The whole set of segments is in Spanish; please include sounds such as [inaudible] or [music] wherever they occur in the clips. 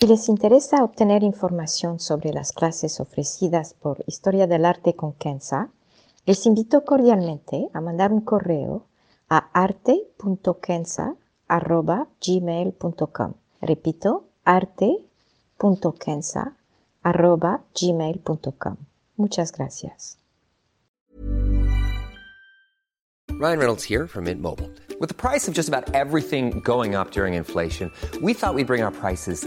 Si les interesa obtener información sobre las clases ofrecidas por Historia del Arte con Kenza, les invito cordialmente a mandar un correo a arte.kenza.gmail.com. Repito, arte.kenza.gmail.com. Muchas gracias. Ryan Reynolds here from Mint Mobile. With the price of just about everything going up during inflation, we thought we'd bring our prices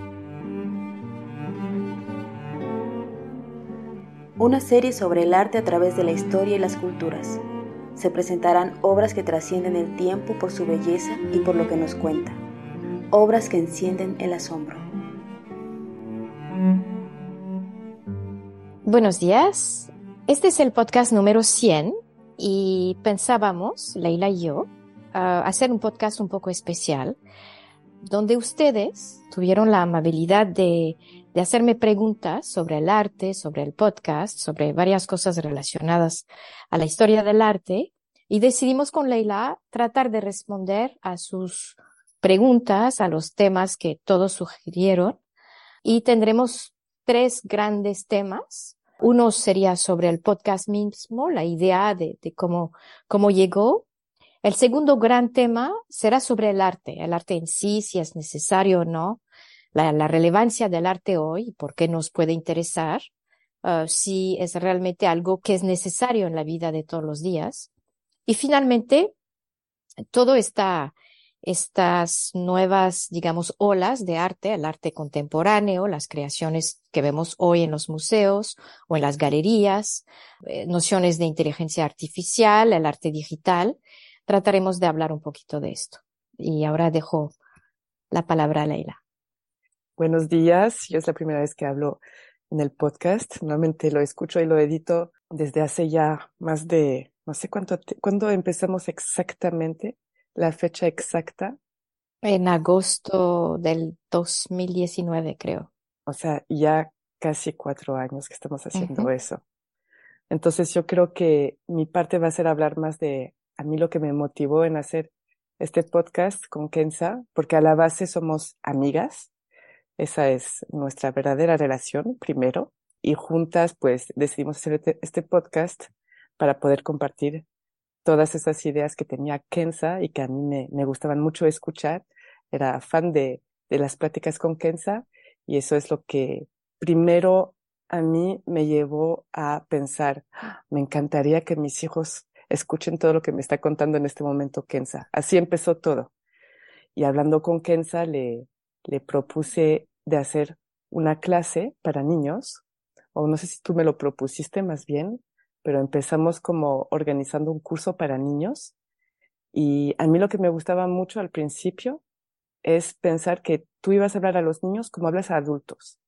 Una serie sobre el arte a través de la historia y las culturas. Se presentarán obras que trascienden el tiempo por su belleza y por lo que nos cuenta. Obras que encienden el asombro. Buenos días. Este es el podcast número 100 y pensábamos, Leila y yo, a hacer un podcast un poco especial donde ustedes tuvieron la amabilidad de, de hacerme preguntas sobre el arte, sobre el podcast, sobre varias cosas relacionadas a la historia del arte y decidimos con Leila tratar de responder a sus preguntas, a los temas que todos sugirieron y tendremos tres grandes temas. Uno sería sobre el podcast mismo, la idea de, de cómo, cómo llegó. El segundo gran tema será sobre el arte, el arte en sí, si es necesario o no, la, la relevancia del arte hoy, por qué nos puede interesar, uh, si es realmente algo que es necesario en la vida de todos los días. Y finalmente, todo esta, estas nuevas, digamos, olas de arte, el arte contemporáneo, las creaciones que vemos hoy en los museos o en las galerías, eh, nociones de inteligencia artificial, el arte digital, trataremos de hablar un poquito de esto. Y ahora dejo la palabra a Leila. Buenos días, yo es la primera vez que hablo en el podcast. Normalmente lo escucho y lo edito desde hace ya más de, no sé cuánto, cuándo empezamos exactamente, la fecha exacta. En agosto del 2019, creo. O sea, ya casi cuatro años que estamos haciendo uh -huh. eso. Entonces yo creo que mi parte va a ser hablar más de a mí lo que me motivó en hacer este podcast con Kenza, porque a la base somos amigas. Esa es nuestra verdadera relación, primero. Y juntas, pues, decidimos hacer este podcast para poder compartir todas esas ideas que tenía Kenza y que a mí me, me gustaban mucho escuchar. Era fan de, de las pláticas con Kenza y eso es lo que primero a mí me llevó a pensar, me encantaría que mis hijos escuchen todo lo que me está contando en este momento Kenza. Así empezó todo. Y hablando con Kenza, le, le propuse de hacer una clase para niños, o no sé si tú me lo propusiste más bien, pero empezamos como organizando un curso para niños. Y a mí lo que me gustaba mucho al principio es pensar que tú ibas a hablar a los niños como hablas a adultos.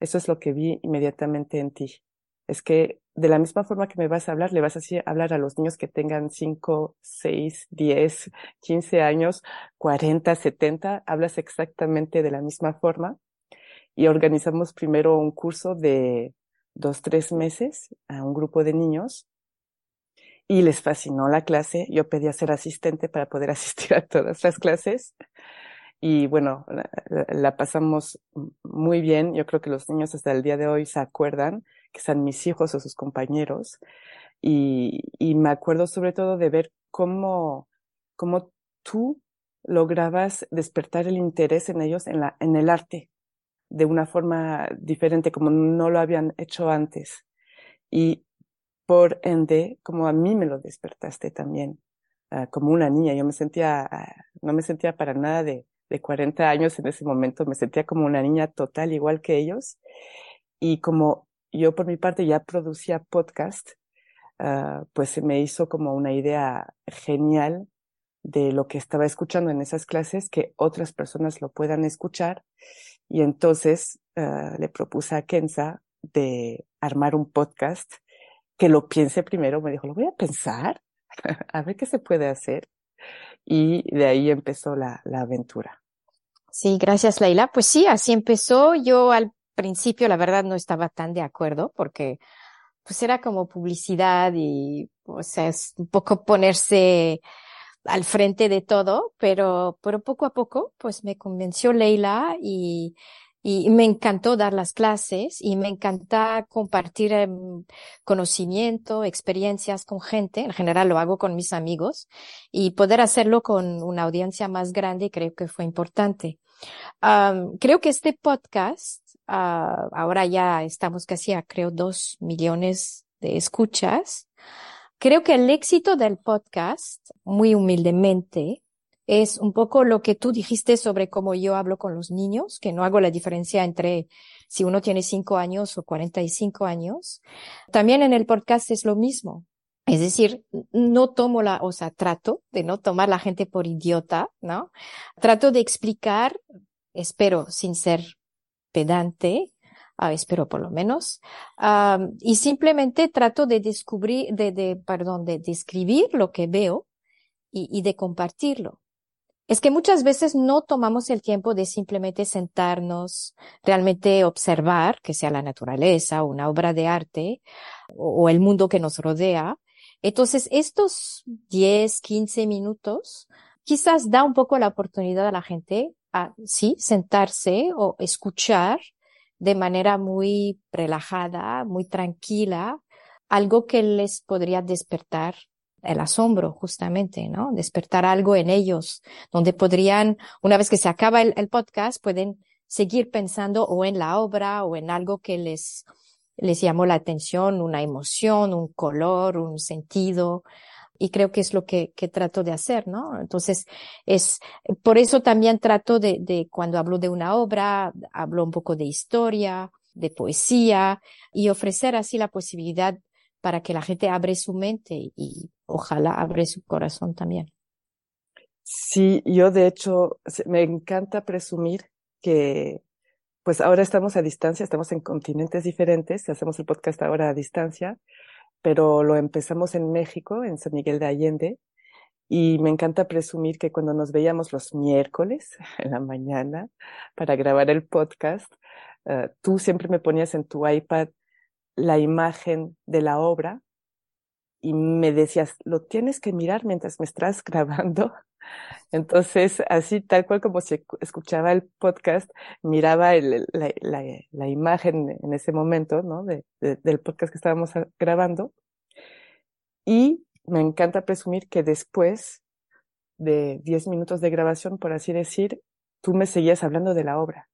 Eso es lo que vi inmediatamente en ti. Es que de la misma forma que me vas a hablar, le vas a hablar a los niños que tengan 5, 6, 10, 15 años, 40, 70, hablas exactamente de la misma forma. Y organizamos primero un curso de dos, tres meses a un grupo de niños y les fascinó la clase. Yo pedí a ser asistente para poder [laughs] asistir a todas las clases. Y bueno, la, la pasamos muy bien. Yo creo que los niños hasta el día de hoy se acuerdan que sean mis hijos o sus compañeros. Y, y me acuerdo sobre todo de ver cómo, cómo tú lograbas despertar el interés en ellos en, la, en el arte de una forma diferente, como no lo habían hecho antes. Y por ende, como a mí me lo despertaste también, uh, como una niña. Yo me sentía, uh, no me sentía para nada de, de 40 años en ese momento, me sentía como una niña total, igual que ellos. Y como yo por mi parte ya producía podcast, uh, pues se me hizo como una idea genial de lo que estaba escuchando en esas clases, que otras personas lo puedan escuchar Y entonces uh, le propuse a Kenza de armar un podcast que lo piense primero. Me dijo, lo voy a pensar, [laughs] a ver qué se puede hacer. Y de ahí empezó la, la aventura. Sí, gracias, Leila. Pues sí, así empezó. Yo al principio, la verdad, no estaba tan de acuerdo porque pues era como publicidad y, o sea, es un poco ponerse al frente de todo, pero, pero poco a poco, pues me convenció Leila y, y me encantó dar las clases y me encanta compartir em, conocimiento, experiencias con gente. En general lo hago con mis amigos y poder hacerlo con una audiencia más grande creo que fue importante. creo que este podcast, uh, ahora ya estamos casi a creo dos millones de escuchas. Creo que el éxito del podcast, muy humildemente, es un poco lo que tú dijiste sobre cómo yo hablo con los niños, que no hago la diferencia entre si uno tiene cinco años o cuarenta y cinco años. También en el podcast es lo mismo. Es decir, no tomo la, o sea, trato de no tomar la gente por idiota, ¿no? Trato de explicar, espero, sin ser pedante, uh, espero por lo menos, y simplemente trato de descubrir, de, de, perdón, de describir lo que veo y, y de compartirlo. Es que muchas veces no tomamos el tiempo de simplemente sentarnos, realmente observar, que sea la naturaleza, una obra de arte o, o el mundo que nos rodea. Entonces, estos 10, 15 minutos quizás da un poco la oportunidad a la gente a, sí, sentarse o escuchar de manera muy relajada, muy tranquila, algo que les podría despertar el asombro, justamente, ¿no? Despertar algo en ellos, donde podrían, una vez que se acaba el, el, podcast, pueden seguir pensando o en la obra o en algo que les, les llamó la atención, una emoción, un color, un sentido. Y creo que es lo que, trato de hacer, ¿no? Entonces, es, por eso también trato de, de, cuando hablo de una obra, hablo un poco de historia, de poesía, y ofrecer así la posibilidad para que la gente abre su mente y ojalá abre su corazón también. Sí, yo de hecho me encanta presumir que pues ahora estamos a distancia, estamos en continentes diferentes, hacemos el podcast ahora a distancia, pero lo empezamos en México, en San Miguel de Allende, y me encanta presumir que cuando nos veíamos los miércoles [laughs] en la mañana para grabar el podcast, uh, tú siempre me ponías en tu iPad la imagen de la obra y me decías, lo tienes que mirar mientras me estás [laughs] grabando. Entonces, así tal cual como si escuchaba el podcast, miraba la, imagen en ese momento, ¿no? De, de, del podcast que estábamos grabando. Y me encanta presumir que después de 10 minutos de grabación, por así decir, tú me seguías hablando de la obra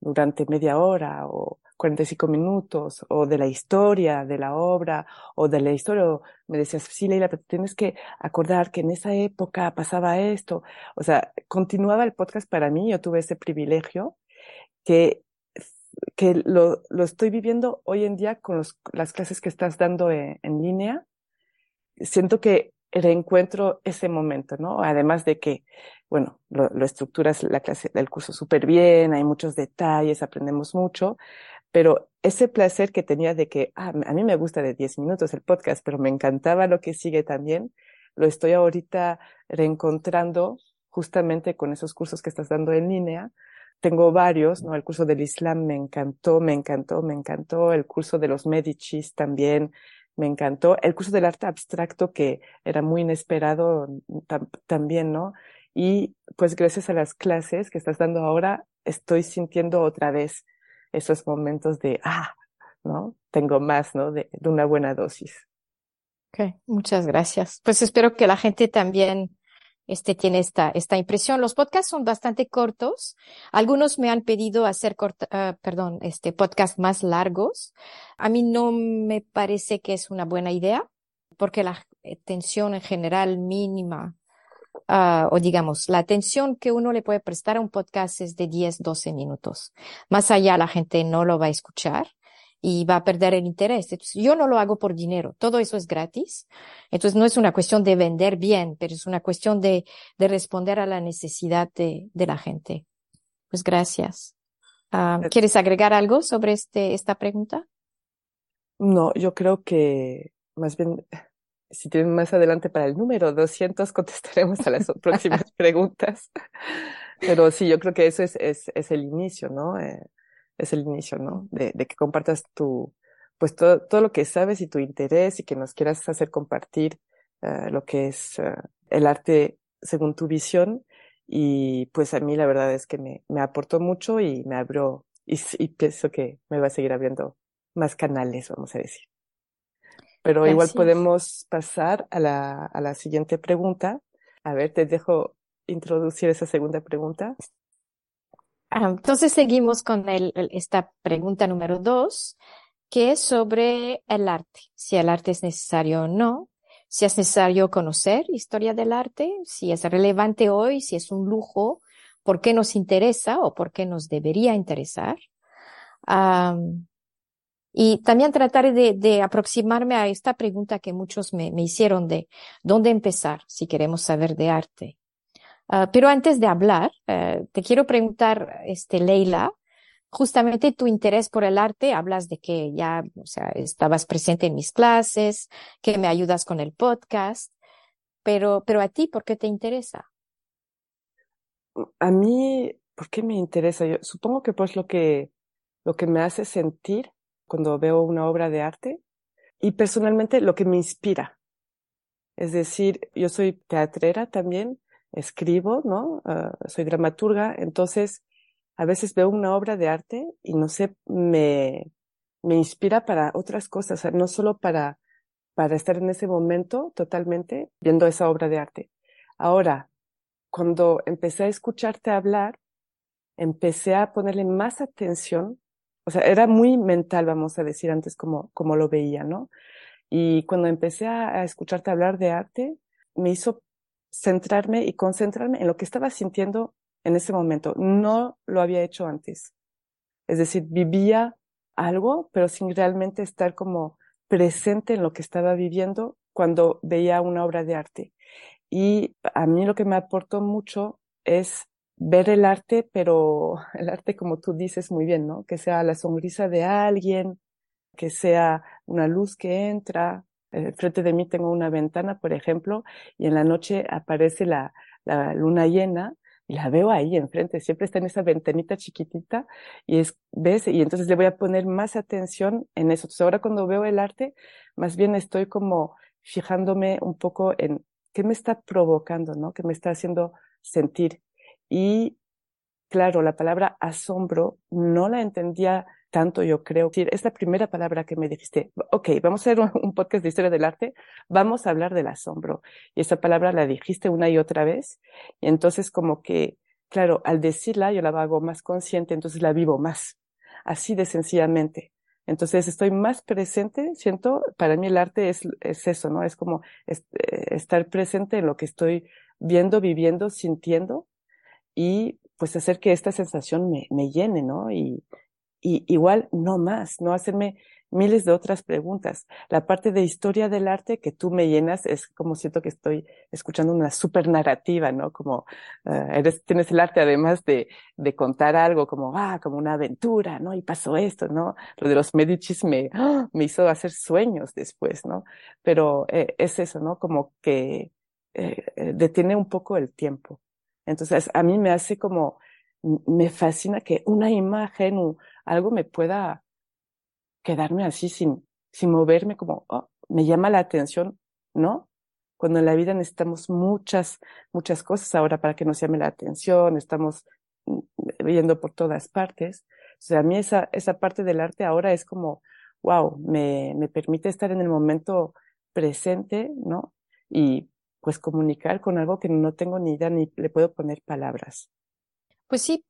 durante media hora o 45 minutos o de la historia de la obra o de la historia, me decías, sí, Leila, pero tienes que acordar que en esa época pasaba esto. O sea, continuaba el podcast para mí, yo tuve ese privilegio que, que lo, lo estoy viviendo hoy en día con los, las clases que estás dando en, en línea. Siento que reencuentro ese momento, ¿no? Además de que, bueno, lo, lo estructuras la clase del curso súper bien, hay muchos detalles, aprendemos mucho, pero ese placer que tenía de que, ah, a mí me gusta de 10 minutos el podcast, pero me encantaba lo que sigue también, lo estoy ahorita reencontrando justamente con esos cursos que estás dando en línea. Tengo varios, ¿no? El curso del Islam me encantó, me encantó, me encantó. El curso de los Medicis también me encantó. El curso del arte abstracto que era muy inesperado tam también, ¿no? Y pues gracias a las clases que estás dando ahora, estoy sintiendo otra vez esos momentos de, ah, ¿no? Tengo más, ¿no? De, una buena dosis. Ok, muchas gracias. Pues espero que la gente también este tiene esta, esta impresión. Los podcasts son bastante cortos. Algunos me han pedido hacer corta, uh, perdón, este podcast más largos. A mí no me parece que es una buena idea porque la atención en general mínima uh, o digamos, la atención que uno le puede prestar a un podcast es de 10, 12 minutos. Más allá la gente no lo va a escuchar y va a perder el interés. Entonces, yo no lo hago por dinero, todo eso es gratis. Entonces, no es una cuestión de vender bien, pero es una cuestión de, de responder a la necesidad de, de la gente. Pues gracias. Ah, ¿Quieres agregar algo sobre este, esta pregunta? No, yo creo que más bien, si tienen más adelante para el número 200, [laughs] contestaremos a las próximas [laughs] preguntas. Pero sí, yo creo que eso es, es, es el inicio, ¿no? Eh, es el inicio, ¿no? De, de que compartas tu, pues todo, todo lo que sabes y tu interés y que nos quieras hacer compartir uh, lo que es uh, el arte según tu visión. Y pues a mí la verdad es que me, me aportó mucho y me abrió, y, y pienso que me va a seguir abriendo más canales, vamos a decir. Pero igual podemos pasar a la, a la siguiente pregunta. A ver, te dejo introducir esa segunda pregunta. Ah, entonces seguimos con el, esta pregunta número dos, que es sobre el arte, si el arte es necesario o no, si es necesario conocer historia del arte, si es relevante hoy, si es un lujo, por qué nos interesa o por qué nos debería interesar. Um, y también tratar de, aproximarme a esta pregunta que muchos me, hicieron de dónde empezar si queremos saber de arte. Uh, pero antes de hablar, uh, te quiero preguntar, este, Leila, justamente tu interés por el arte, hablas de que ya, o sea, estabas presente en mis clases, que me ayudas con el podcast, pero, pero a ti, ¿por qué te interesa? A mí, ¿por qué me interesa? Yo supongo que pues lo que, lo que me hace sentir cuando veo una obra de arte y personalmente lo que me inspira. Es decir, yo soy teatrera también, escribo, ¿no? Uh, soy dramaturga, entonces a veces veo una obra de arte y no sé, me, me inspira para otras cosas, no solo para, para estar en ese momento totalmente viendo esa obra de arte. Ahora, cuando empecé a escucharte hablar, empecé a ponerle más atención, o sea, era muy mental, vamos a decir antes como, como lo veía, ¿no? Y cuando empecé a, a escucharte hablar de arte, me hizo centrarme y concentrarme en lo que estaba sintiendo en ese momento. No lo había hecho antes. Es decir, vivía algo, pero sin realmente estar como presente en lo que estaba viviendo cuando veía una obra de arte. Y a mí lo que me aportó mucho es ver el arte, pero el arte como tú dices muy bien, ¿no? Que sea la sonrisa de alguien, que sea una luz que entra. Eh, frente de mí tengo una ventana, por ejemplo, y en la noche aparece la, la luna llena y la veo ahí enfrente, siempre está en esa ventanita chiquitita y es, ves, y entonces le voy a poner más atención en eso. Entonces ahora cuando veo el arte, más bien estoy como fijándome un poco en qué me está provocando, ¿no? ¿Qué me está haciendo sentir? Y claro, la palabra asombro no la entendía tanto, yo creo. Es la primera palabra que me dijiste, ok, vamos a hacer un, podcast de historia del arte, vamos a hablar del asombro. Y esa palabra la dijiste una y otra vez. Y entonces como que, claro, al decirla yo la hago más consciente, entonces la vivo más. Así de sencillamente. Entonces estoy más presente, siento, para mí el arte es, es eso, ¿no? Es como eh, estar presente en lo que estoy viendo, viviendo, sintiendo y pues hacer que esta sensación me, me llene, ¿no? Y, y igual no más, no hacerme miles de otras preguntas. La parte de historia del arte que tú me llenas es como siento que estoy escuchando una super narrativa, ¿no? Como uh, eres, tienes el arte además de, de contar algo como, ah, como una aventura, ¿no? Y pasó esto, ¿no? Lo de los Medicis me, ¡oh! me hizo hacer sueños después, ¿no? Pero eh, es eso, ¿no? Como que eh, eh detiene un poco el tiempo. Entonces, a mí me hace como, me fascina que una imagen o algo me pueda quedarme así sin, sin moverme como, oh, me llama la atención, ¿no? Cuando en la vida necesitamos muchas, muchas cosas ahora para que nos llame la atención, estamos mm, viendo por todas partes. O sea, a mí esa, esa parte del arte ahora es como, wow, me, me permite estar en el momento presente, ¿no? Y pues comunicar con algo que no tengo ni idea ni le puedo poner palabras. Pues sí,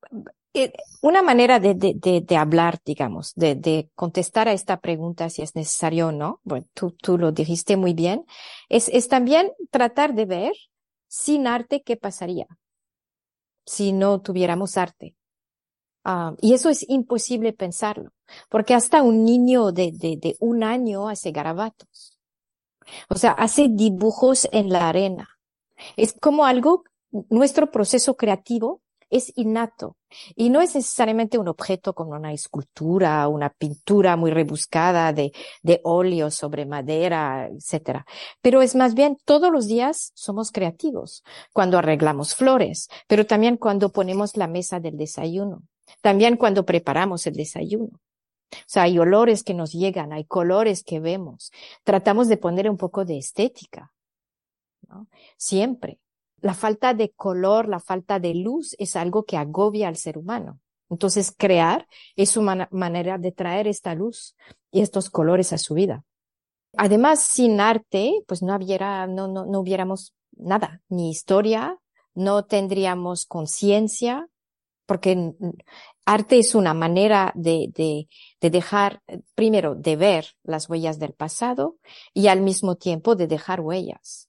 eh, una manera de, de, hablar, digamos, de, contestar a esta pregunta si es necesario o no, bueno, tú, tú lo dijiste muy bien, es, es también tratar de ver sin arte qué pasaría si no tuviéramos arte. Uh, y eso es imposible pensarlo, porque hasta un niño de, de un año hace garabatos. O sea, hace dibujos en la arena. Es como algo, nuestro proceso creativo es innato y no es necesariamente un objeto como una escultura, una pintura muy rebuscada de, de óleo sobre madera, etcétera. Pero es más bien todos los días somos creativos cuando arreglamos flores, pero también cuando ponemos la mesa del desayuno, también cuando preparamos el desayuno. O sea, hay olores que nos llegan, hay colores que vemos. Tratamos de poner un poco de estética. Siempre. La falta de color, la falta de luz es algo que agobia al ser humano. Entonces, crear es una manera de traer esta luz y estos colores a su vida. Además, sin arte, pues no hubiera, no, no, no hubiéramos nada, ni historia, no tendríamos conciencia, porque arte es una manera de, de, de, dejar, primero, de ver las huellas del pasado y al mismo tiempo de dejar huellas.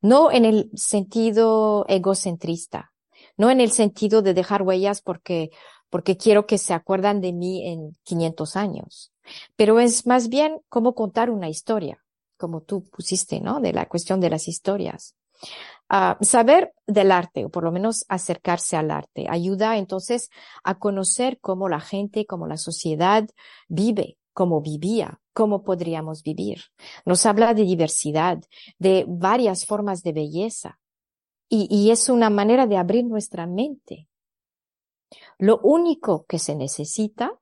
No en el sentido egocentrista, no en el sentido de dejar huellas porque, porque quiero que se acuerdan de mí en 500 años, pero es más bien como contar una historia, como tú pusiste, ¿no? De la cuestión de las historias. Uh, saber del arte, o por lo menos acercarse al arte, ayuda entonces a conocer cómo la gente, cómo la sociedad vive, cómo vivía, cómo podríamos vivir. Nos habla de diversidad, de varias formas de belleza. Y, y es una manera de abrir nuestra mente. Lo único que se necesita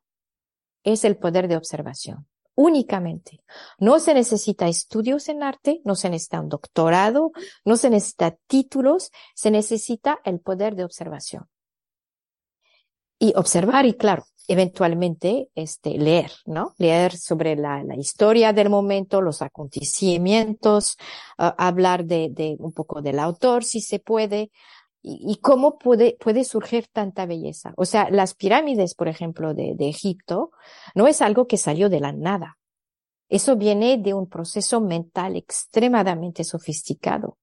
es el poder de observación únicamente. No se necesita estudios en arte, no se necesita un doctorado, no se necesita títulos, se necesita el poder de observación. Y observar y claro, eventualmente este, leer, ¿no? Leer sobre la, la historia del momento, los acontecimientos, uh, hablar de, de, un poco del autor si se puede, y, cómo puede, puede surgir tanta belleza. O sea, las pirámides, por ejemplo, de, de Egipto, no es algo que salió de la nada. Eso viene de un proceso mental extremadamente sofisticado.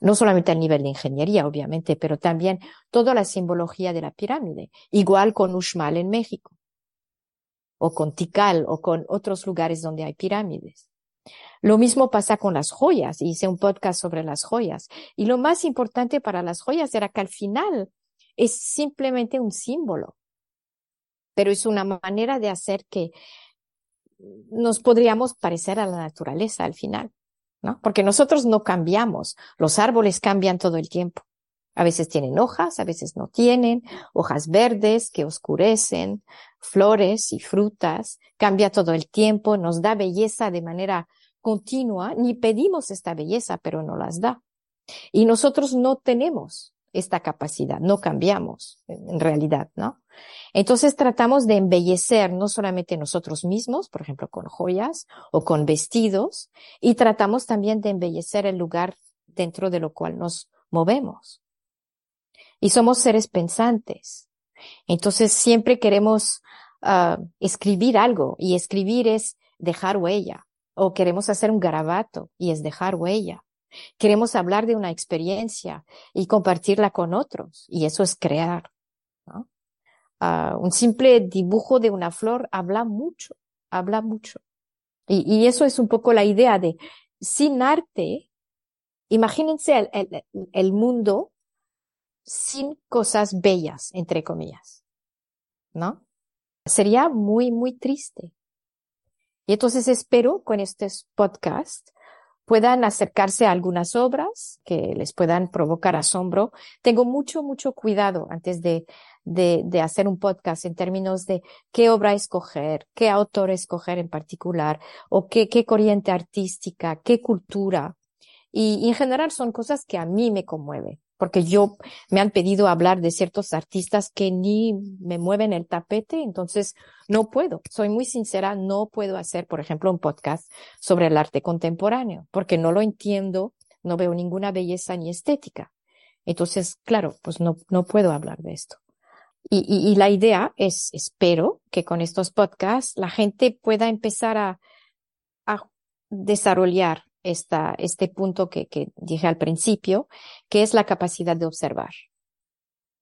No solamente a nivel de ingeniería, obviamente, pero también toda la simbología de la pirámide. Igual con Uxmal en México. O con Tikal, o con otros lugares donde hay pirámides. Lo mismo pasa con las joyas. Hice un podcast sobre las joyas. Y lo más importante para las joyas era que al final es simplemente un símbolo. Pero es una manera de hacer que nos podríamos parecer a la naturaleza al final, ¿no? Porque nosotros no cambiamos. Los árboles cambian todo el tiempo. A veces tienen hojas, a veces no tienen, hojas verdes que oscurecen, flores y frutas, cambia todo el tiempo, nos da belleza de manera continua, ni pedimos esta belleza, pero no las da. Y nosotros no tenemos esta capacidad, no cambiamos en realidad, ¿no? Entonces tratamos de embellecer no solamente nosotros mismos, por ejemplo, con joyas o con vestidos, y tratamos también de embellecer el lugar dentro de lo cual nos movemos. Y somos seres pensantes. Entonces siempre queremos uh, escribir algo y escribir es dejar huella o queremos hacer un garabato y es dejar huella. Queremos hablar de una experiencia y compartirla con otros y eso es crear. Uh, un simple dibujo de una flor habla mucho, habla mucho. Y, eso es un poco la idea de sin arte, imagínense el, el mundo sin cosas bellas, entre comillas, ¿no? Sería muy, muy triste. Y entonces espero con estos podcasts puedan acercarse a algunas obras que les puedan provocar asombro. Tengo mucho, mucho cuidado antes de, de, de, hacer un podcast en términos de qué obra escoger, qué autor escoger en particular, o qué, qué corriente artística, qué cultura. Y, y en general son cosas que a mí me conmueven porque yo me han pedido hablar de ciertos artistas que ni me mueven el tapete, entonces no puedo. Soy muy sincera, no puedo hacer, por ejemplo, un podcast sobre el arte contemporáneo, porque no lo entiendo, no veo ninguna belleza ni estética. Entonces, claro, pues no, no puedo hablar de esto. Y, la idea es, espero que con estos podcasts la gente pueda empezar a desarrollar esta, este punto que, que dije al principio, que es la capacidad de observar.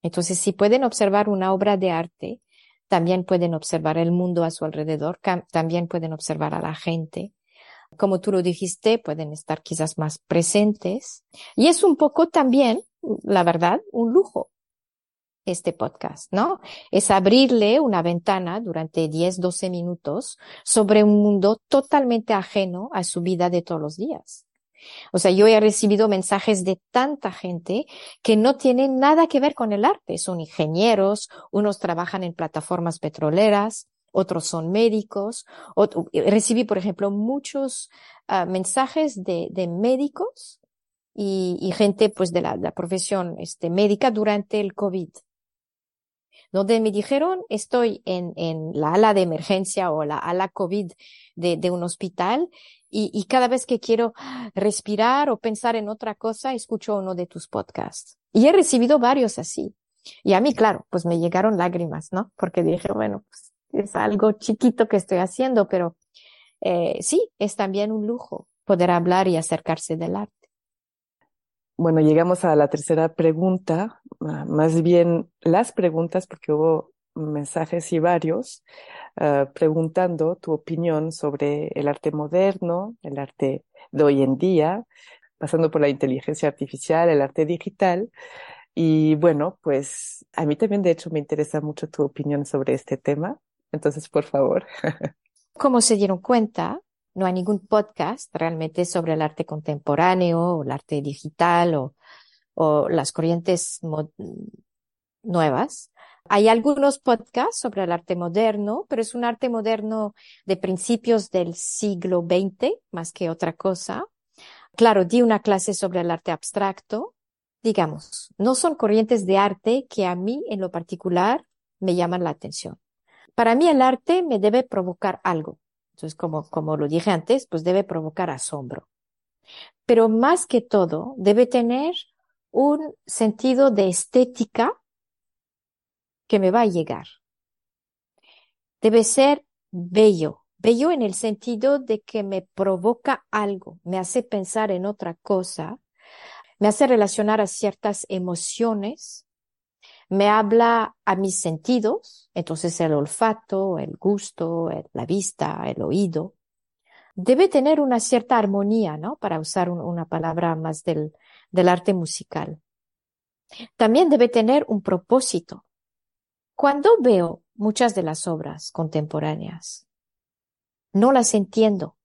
Entonces, si pueden observar una obra de arte, también pueden observar el mundo a su alrededor, también pueden observar a la gente. Como tú lo dijiste, pueden estar quizás más presentes. Y es un poco también, la verdad, un lujo. Este podcast, ¿no? Es abrirle una ventana durante 10, 12 minutos sobre un mundo totalmente ajeno a su vida de todos los días. O sea, yo he recibido mensajes de tanta gente que no tienen nada que ver con el arte. Son ingenieros, unos trabajan en plataformas petroleras, otros son médicos. recibí, por ejemplo, muchos uh, mensajes de, médicos y, gente pues de la, la, profesión este, médica durante el COVID. Donde me dijeron, estoy en, en la ala de emergencia o la ala COVID de, de un hospital y, y, cada vez que quiero respirar o pensar en otra cosa, escucho uno de tus podcasts. Y he recibido varios así. Y a mí, claro, pues me llegaron lágrimas, ¿no? Porque dije, bueno, pues es algo chiquito que estoy haciendo, pero eh, sí, es también un lujo poder hablar y acercarse del arte. Bueno, llegamos a la tercera pregunta, más bien las preguntas, porque hubo mensajes y varios, uh, preguntando tu opinión sobre el arte moderno, el arte de hoy en día, pasando por la inteligencia artificial, el arte digital. Y bueno, pues a mí también de hecho me interesa mucho tu opinión sobre este tema. Entonces, por favor. Como se dieron cuenta, no hay ningún podcast realmente sobre el arte contemporáneo o el arte digital o, o las corrientes nuevas. Hay algunos podcasts sobre el arte moderno, pero es un arte moderno de principios del siglo XX más que otra cosa. Claro, di una clase sobre el arte abstracto. Digamos, no son corrientes de arte que a mí en lo particular me llaman la atención. Para mí el arte me debe provocar algo. Entonces, como, como lo dije antes, pues debe provocar asombro. Pero más que todo, debe tener un sentido de estética que me va a llegar. Debe ser bello, bello en el sentido de que me provoca algo, me hace pensar en otra cosa, me hace relacionar a ciertas emociones, me habla a mis sentidos, entonces el olfato, el gusto, la vista, el oído. Debe tener una cierta armonía, ¿no? Para usar una palabra más del, arte musical. También debe tener un propósito. Cuando veo muchas de las obras contemporáneas, no las entiendo.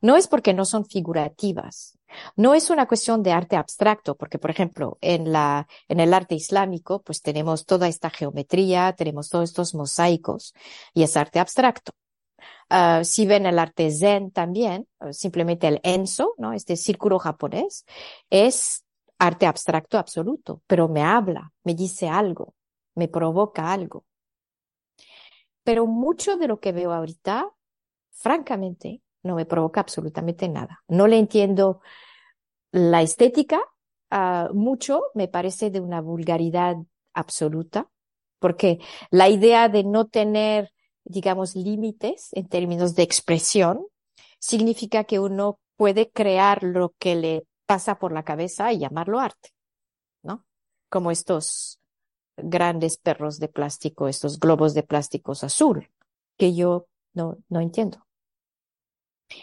No es porque no son figurativas. No es una cuestión de arte abstracto, porque, por ejemplo, en la, en el arte islámico, pues tenemos toda esta geometría, tenemos todos estos mosaicos, y es arte abstracto. Uh, si ven el arte zen también, simplemente el enso, ¿no? Este círculo japonés, es arte abstracto absoluto, pero me habla, me dice algo me provoca algo. Pero mucho de lo que veo ahorita, francamente, no me provoca absolutamente nada. No le entiendo la estética, uh, mucho me parece de una vulgaridad absoluta, porque la idea de no tener, digamos, límites en términos de expresión significa que uno puede crear lo que le pasa por la cabeza y llamarlo arte, ¿no? Como estos grandes perros de plástico, estos globos de plásticos azul, que yo no, no entiendo.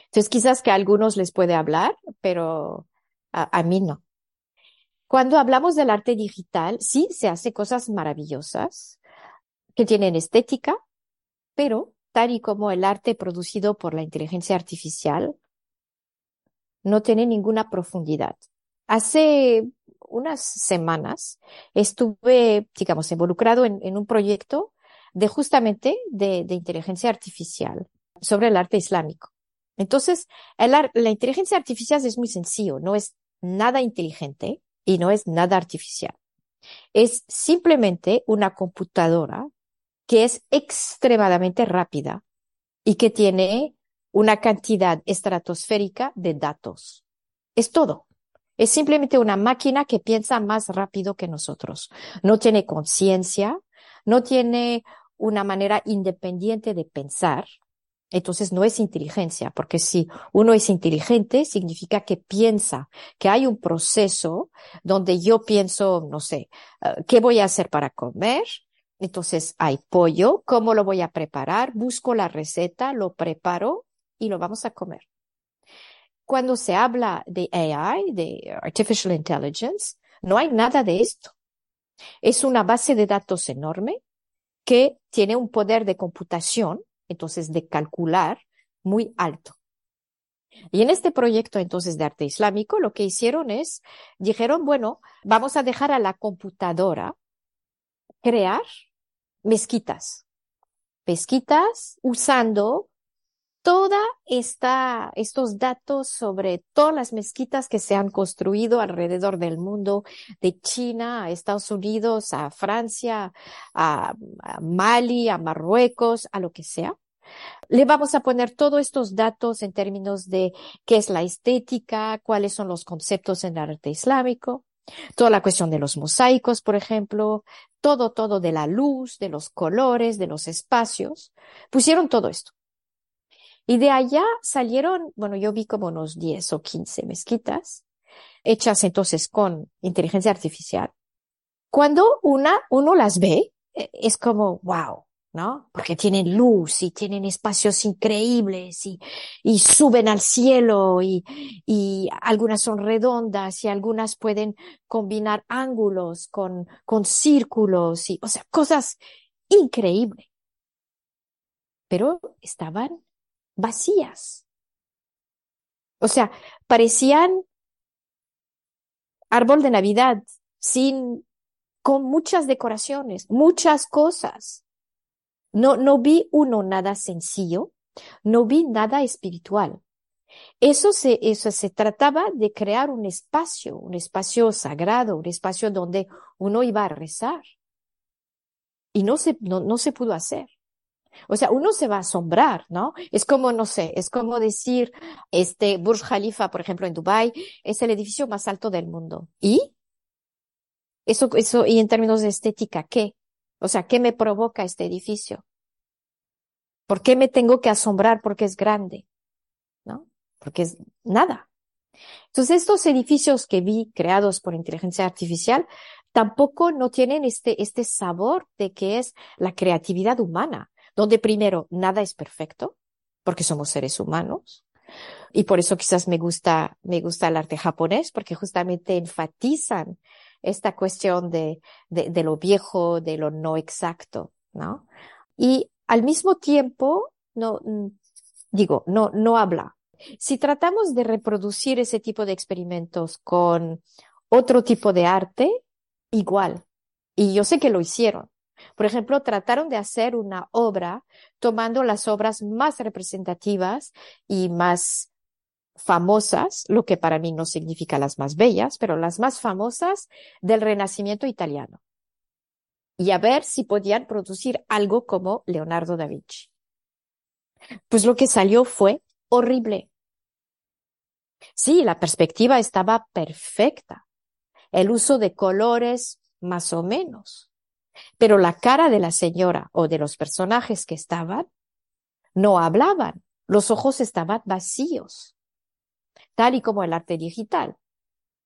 Entonces quizás que a algunos les puede hablar, pero a, mí no. Cuando hablamos del arte digital, sí se hace cosas maravillosas que tienen estética, pero tal y como el arte producido por la inteligencia artificial, no tiene ninguna profundidad. Hace unas semanas estuve, digamos, involucrado en, un proyecto de justamente de, inteligencia artificial sobre el arte islámico. Entonces, la inteligencia artificial es muy sencillo, no es nada inteligente y no es nada artificial. Es simplemente una computadora que es extremadamente rápida y que tiene una cantidad estratosférica de datos. Es todo. Es simplemente una máquina que piensa más rápido que nosotros. No tiene conciencia, no tiene una manera independiente de pensar. Entonces no es inteligencia, porque si uno es inteligente, significa que piensa, que hay un proceso donde yo pienso, no sé, uh, ¿qué voy a hacer para comer? Entonces hay pollo, ¿cómo lo voy a preparar? Busco la receta, lo preparo y lo vamos a comer cuando se habla de AI, de Artificial Intelligence, no hay nada de esto. Es una base de datos enorme que tiene un poder de computación, entonces de calcular, muy alto. Y en este proyecto entonces de arte islámico lo que hicieron es, dijeron, bueno, vamos a dejar a la computadora crear mezquitas. Mezquitas usando toda esta, estos datos sobre todas las mezquitas que se han construido alrededor del mundo, de China a Estados Unidos, a Francia, a, a Mali, a Marruecos, a lo que sea. Le vamos a poner todos estos datos en términos de qué es la estética, cuáles son los conceptos en el arte islámico, toda la cuestión de los mosaicos, por ejemplo, todo, todo de la luz, de los colores, de los espacios. Pusieron todo esto. Y de allá salieron, bueno, yo vi como unos 10 o 15 mezquitas, hechas entonces con inteligencia artificial. Cuando una, uno las ve, e, es como, wow, ¿no? Porque tienen luz y tienen espacios increíbles y, y suben al cielo y, y algunas son redondas y algunas pueden combinar ángulos con, con círculos y, o sea, cosas increíbles. Pero estaban vacías. O sea, parecían árbol de Navidad sin, con muchas decoraciones, muchas cosas. No, no vi uno nada sencillo, no vi nada espiritual. Eso se, eso se trataba de crear un espacio, un espacio sagrado, un espacio donde uno iba a rezar. Y no se, no, no se pudo hacer. O sea, uno se va a asombrar, ¿no? Es como, no sé, es como decir, este Burj Khalifa, por ejemplo, en Dubai, es el edificio más alto del mundo. ¿Y? Eso, eso, y en términos de estética, ¿qué? O sea, ¿qué me provoca este edificio? ¿Por qué me tengo que asombrar porque es grande? ¿No? Porque es nada. Entonces, estos edificios que vi creados por inteligencia artificial tampoco no tienen este, este sabor de que es la creatividad humana donde primero nada es perfecto, porque somos seres humanos. Y por eso quizás me gusta, me gusta el arte japonés, porque justamente enfatizan esta cuestión de, de, de lo viejo, de lo no exacto, ¿no? Y al mismo tiempo, no, mm, digo, no, no habla. Si tratamos de reproducir ese tipo de experimentos con otro tipo de arte, igual. Y yo sé que lo hicieron. Por ejemplo, trataron de hacer una obra tomando las obras más representativas y más famosas, lo que para mí no significa las más bellas, pero las más famosas del Renacimiento italiano. Y a ver si podían producir algo como Leonardo da Vinci. Pues lo que salió fue horrible. Sí, la perspectiva estaba perfecta. El uso de colores más o menos. Pero la cara de la señora o de los personajes que estaban no hablaban, los ojos estaban vacíos, tal y como el arte digital.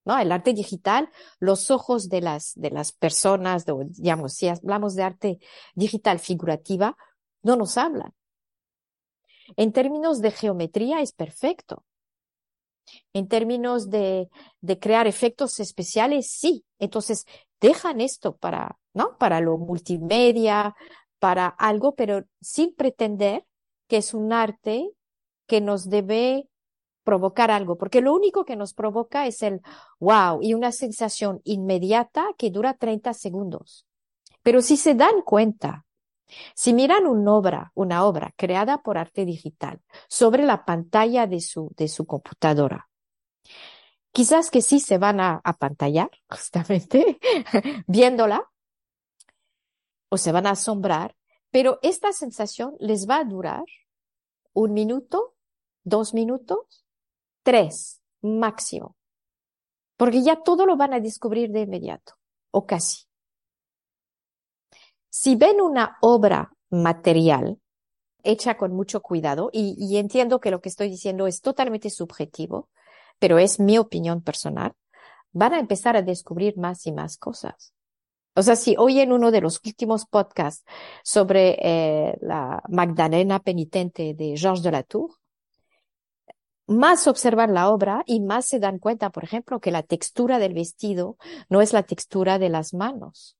¿No? El arte digital, los ojos de las, de las personas, digamos, si hablamos de arte digital figurativa, no nos hablan. En términos de geometría es perfecto. En términos de, de crear efectos especiales, sí. Entonces, dejan esto para, ¿no? Para lo multimedia, para algo, pero sin pretender que es un arte que nos debe provocar algo, porque lo único que nos provoca es el wow y una sensación inmediata que dura 30 segundos. Pero si se dan cuenta, si miran una obra, una obra creada por arte digital sobre la pantalla de su, de su computadora, quizás que sí se van a, pantallar, [laughs] justamente, viéndola, o se van a asombrar, pero esta sensación les va a durar un minuto, dos minutos, tres máximo, porque ya todo lo van a descubrir de inmediato, o casi. Si ven una obra material hecha con mucho cuidado, y entiendo que lo que estoy diciendo es totalmente subjetivo, pero es mi opinión personal, van a empezar a descubrir más y más cosas. O sea, si hoy en uno de los últimos podcasts sobre eh, la Magdalena penitente de Georges de la Tour, más observan la obra y más se dan cuenta, por ejemplo, que la textura del vestido no es la textura de las manos,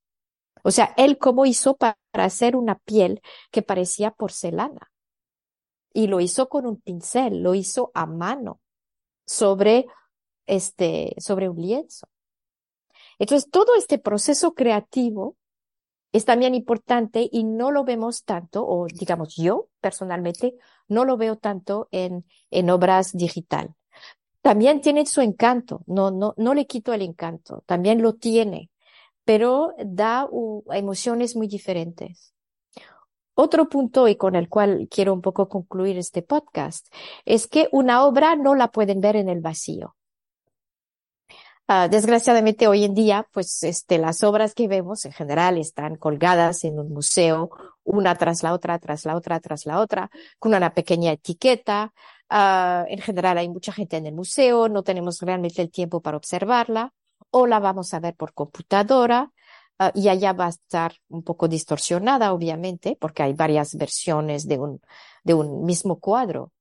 O sea, él cómo hizo para hacer una piel que parecía porcelana. Y lo hizo con un pincel, lo hizo a mano sobre este, sobre un lienzo. Entonces, todo este proceso creativo es también importante y no lo vemos tanto, o digamos yo personalmente, no lo veo tanto en, en obras digital. También tiene su encanto, no, no, no le quito el encanto, también lo tiene, pero da emociones muy diferentes. Otro punto y con el cual quiero un poco concluir este podcast es que una obra no la pueden ver en el vacío. Uh, desgraciadamente hoy en día, pues este, las obras que vemos en general están colgadas en un museo, una tras la otra, tras la otra, tras la otra, con una pequeña etiqueta. Uh, en general hay mucha gente en el museo, no tenemos realmente el tiempo para observarla, o la vamos a ver por computadora, uh, y allá va a estar un poco distorsionada, obviamente, porque hay varias versiones de un, de un mismo cuadro.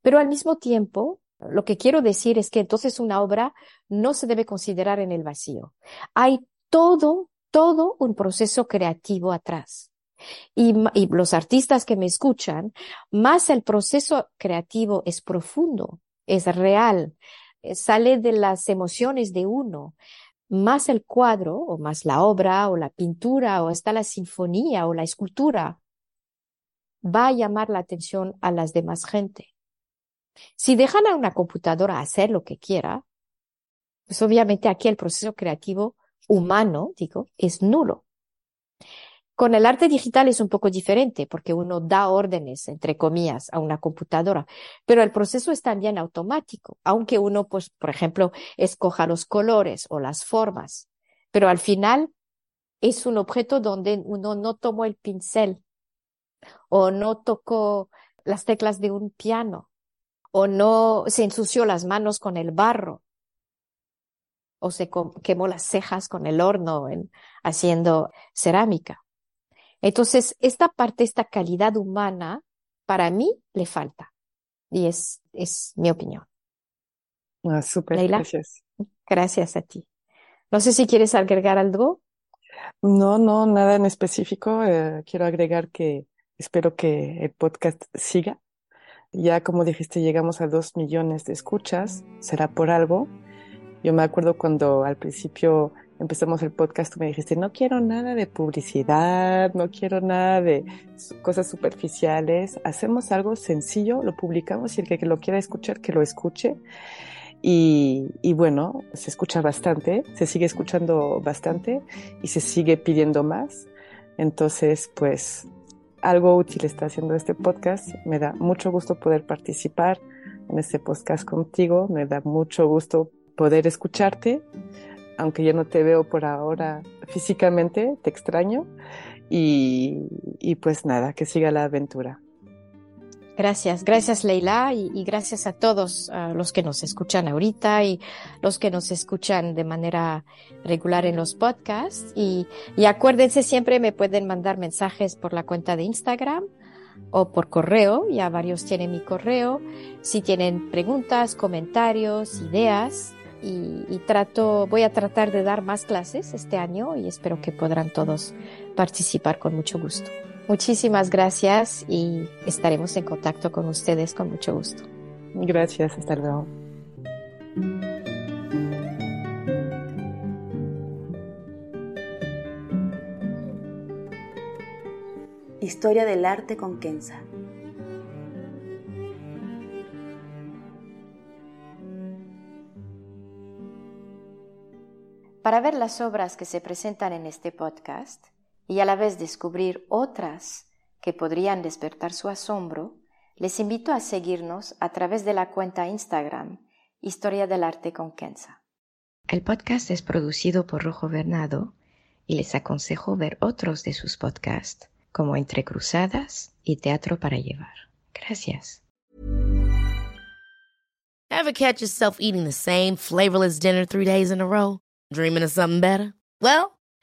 Pero al mismo tiempo, lo que quiero decir es que entonces una obra no se debe considerar en el vacío. Hay todo, todo un proceso creativo atrás. Y, los artistas que me escuchan, más el proceso creativo es profundo, es real, eh, sale de las emociones de uno, más el cuadro o más la obra o la pintura o hasta la sinfonía o la escultura va a llamar la atención a las demás gente. Si dejan a una computadora hacer lo que quiera, pues obviamente aquí el proceso creativo humano, digo, es nulo. Con el arte digital es un poco diferente porque uno da órdenes, entre comillas, a una computadora, pero el proceso es también automático, aunque uno, pues, por ejemplo, escoja los colores o las formas, pero al final es un objeto donde uno no tomó el pincel o no tocó las teclas de un piano o no se ensució las manos con el barro, o se quemó las cejas con el horno en, haciendo cerámica. Entonces, esta parte, esta calidad humana, para mí le falta. Y es, es mi opinión. Ah, súper, gracias. Gracias a ti. No sé si quieres agregar algo. No, no, nada en específico. Eh, quiero agregar que espero que el podcast siga ya como dijiste, llegamos a dos millones de escuchas, será por algo. Yo me acuerdo cuando al principio empezamos el podcast, tú me dijiste, no quiero nada de publicidad, no quiero nada de cosas superficiales, hacemos algo sencillo, lo publicamos y el que lo quiera escuchar, que lo escuche. Y, y, bueno, se escucha bastante, se sigue escuchando bastante y se sigue pidiendo más. Entonces, pues algo útil está haciendo este podcast. Me da mucho gusto poder participar en este podcast contigo. Me da mucho gusto poder escucharte, aunque yo no te veo por ahora físicamente, te extraño. Y, y pues nada, que siga la aventura. Gracias, gracias Leila y, gracias a todos los que nos escuchan ahorita y los que nos escuchan de manera regular en los podcasts. Y, y acuérdense, siempre me pueden mandar mensajes por la cuenta de Instagram o por correo, ya varios tienen mi correo, si tienen preguntas, comentarios, ideas. Y, y trato, voy a tratar de dar más clases este año y espero que podrán todos participar con mucho gusto. Muchísimas gracias y estaremos en contacto con ustedes con mucho gusto. Gracias, hasta luego. Historia del arte con Kenza. Para ver las obras que se presentan en este podcast, y a la vez descubrir otras que podrían despertar su asombro, les invito a seguirnos a través de la cuenta Instagram Historia del Arte con Kenza. El podcast es producido por Rojo Bernado y les aconsejo ver otros de sus podcasts como Entre Cruzadas y Teatro para Llevar. Gracias. Ever catch yourself eating the same flavorless dinner three days in a row? Dreaming of something better? Well,